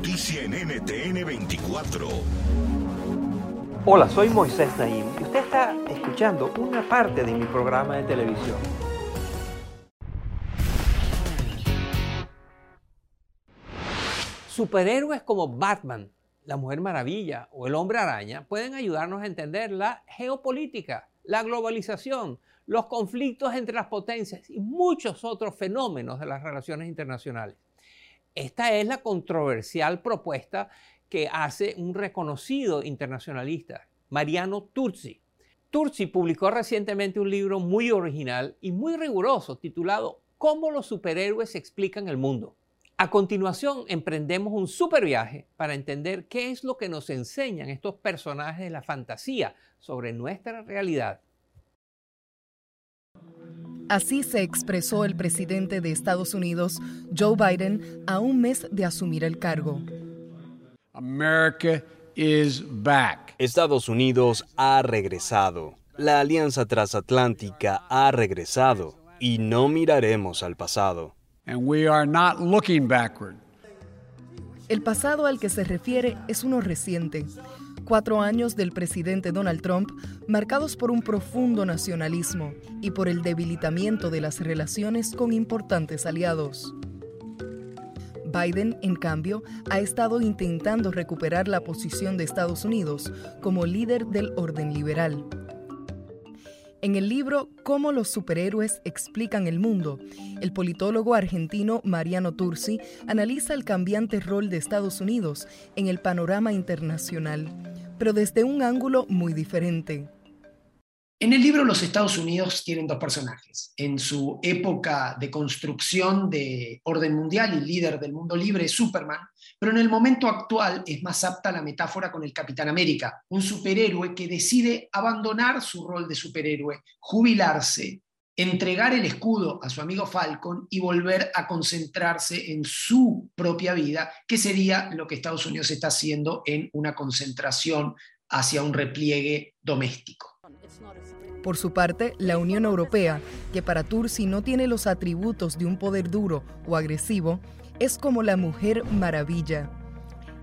Noticia en NTN 24. Hola, soy Moisés Naim y usted está escuchando una parte de mi programa de televisión. Superhéroes como Batman, la Mujer Maravilla o el Hombre Araña pueden ayudarnos a entender la geopolítica, la globalización, los conflictos entre las potencias y muchos otros fenómenos de las relaciones internacionales. Esta es la controversial propuesta que hace un reconocido internacionalista, Mariano Turzi. Turzi publicó recientemente un libro muy original y muy riguroso titulado Cómo los superhéroes explican el mundo. A continuación, emprendemos un super viaje para entender qué es lo que nos enseñan estos personajes de la fantasía sobre nuestra realidad. Así se expresó el presidente de Estados Unidos, Joe Biden, a un mes de asumir el cargo. America is back. Estados Unidos ha regresado. La alianza transatlántica ha regresado y no miraremos al pasado. And we are not looking backward. El pasado al que se refiere es uno reciente. Cuatro años del presidente Donald Trump marcados por un profundo nacionalismo y por el debilitamiento de las relaciones con importantes aliados. Biden, en cambio, ha estado intentando recuperar la posición de Estados Unidos como líder del orden liberal. En el libro Cómo los superhéroes explican el mundo, el politólogo argentino Mariano Tursi analiza el cambiante rol de Estados Unidos en el panorama internacional, pero desde un ángulo muy diferente. En el libro los Estados Unidos tienen dos personajes. En su época de construcción de orden mundial y líder del mundo libre es Superman, pero en el momento actual es más apta la metáfora con el Capitán América, un superhéroe que decide abandonar su rol de superhéroe, jubilarse, entregar el escudo a su amigo Falcon y volver a concentrarse en su propia vida, que sería lo que Estados Unidos está haciendo en una concentración hacia un repliegue doméstico. Por su parte, la Unión Europea, que para Tursi no tiene los atributos de un poder duro o agresivo, es como la Mujer Maravilla.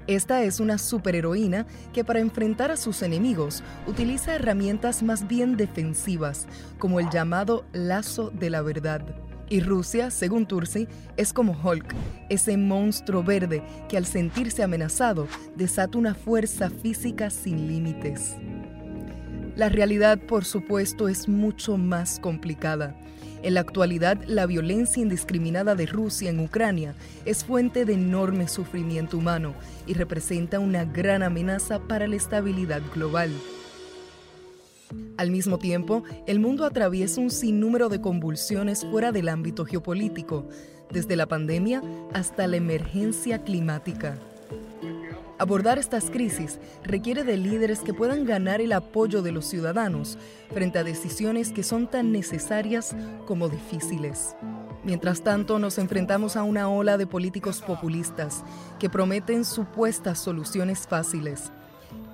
Esta es una superheroína que para enfrentar a sus enemigos utiliza herramientas más bien defensivas, como el llamado lazo de la verdad. Y Rusia, según Tursi, es como Hulk, ese monstruo verde que al sentirse amenazado desata una fuerza física sin límites. La realidad, por supuesto, es mucho más complicada. En la actualidad, la violencia indiscriminada de Rusia en Ucrania es fuente de enorme sufrimiento humano y representa una gran amenaza para la estabilidad global. Al mismo tiempo, el mundo atraviesa un sinnúmero de convulsiones fuera del ámbito geopolítico, desde la pandemia hasta la emergencia climática. Abordar estas crisis requiere de líderes que puedan ganar el apoyo de los ciudadanos frente a decisiones que son tan necesarias como difíciles. Mientras tanto, nos enfrentamos a una ola de políticos populistas que prometen supuestas soluciones fáciles.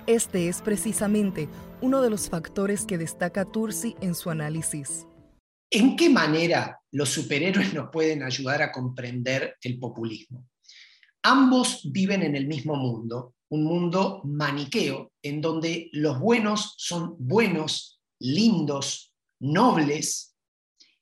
Este es precisamente uno de los factores que destaca Tursi en su análisis. ¿En qué manera los superhéroes nos pueden ayudar a comprender el populismo? Ambos viven en el mismo mundo, un mundo maniqueo, en donde los buenos son buenos, lindos, nobles,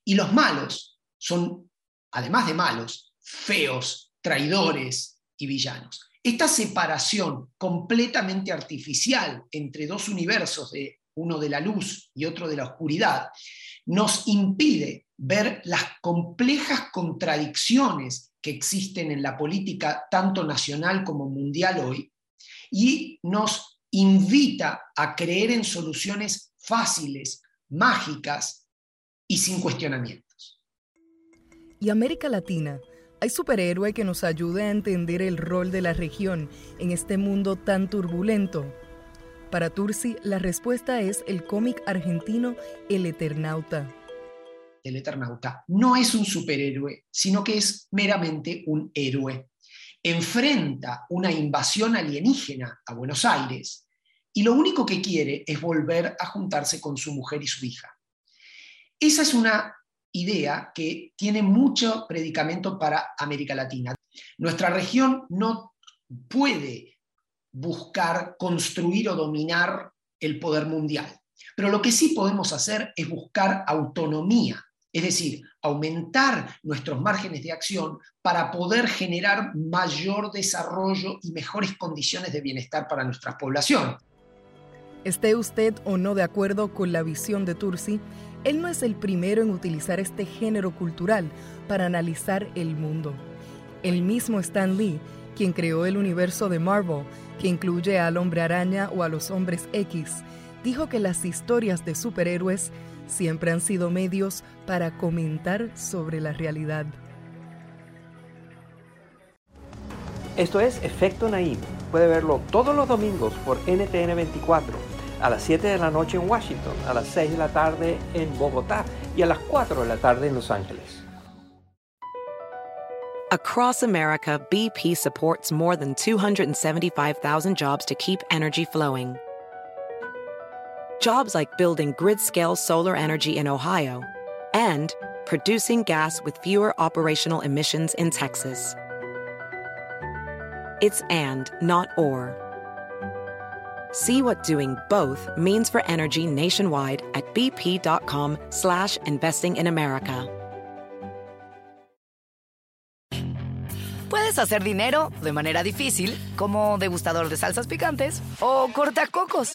y los malos son, además de malos, feos, traidores y villanos. Esta separación completamente artificial entre dos universos, de uno de la luz y otro de la oscuridad, nos impide ver las complejas contradicciones que existen en la política tanto nacional como mundial hoy y nos invita a creer en soluciones fáciles, mágicas y sin cuestionamientos. ¿Y América Latina? ¿Hay superhéroe que nos ayude a entender el rol de la región en este mundo tan turbulento? Para Tursi, la respuesta es el cómic argentino El Eternauta. El Eternauta no es un superhéroe, sino que es meramente un héroe. Enfrenta una invasión alienígena a Buenos Aires y lo único que quiere es volver a juntarse con su mujer y su hija. Esa es una idea que tiene mucho predicamento para América Latina. Nuestra región no puede buscar construir o dominar el poder mundial, pero lo que sí podemos hacer es buscar autonomía, es decir, aumentar nuestros márgenes de acción para poder generar mayor desarrollo y mejores condiciones de bienestar para nuestras poblaciones. Esté usted o no de acuerdo con la visión de Tursi, él no es el primero en utilizar este género cultural para analizar el mundo. El mismo Stan Lee, quien creó el universo de Marvel, que incluye al hombre araña o a los hombres X, dijo que las historias de superhéroes siempre han sido medios para comentar sobre la realidad. Esto es Efecto Naim. Puede verlo todos los domingos por NTN 24 a las 7 de la noche en Washington, a las 6 de la tarde en Bogotá y a las 4 de la tarde en Los Ángeles. Across America, BP supports more than 275,000 jobs to keep energy flowing. Jobs like building grid-scale solar energy in Ohio and producing gas with fewer operational emissions in Texas. It's and, not or. See what doing both means for energy nationwide at bp.com slash investing in America. Puedes hacer dinero de manera difícil, como degustador de salsas picantes, o cortacocos,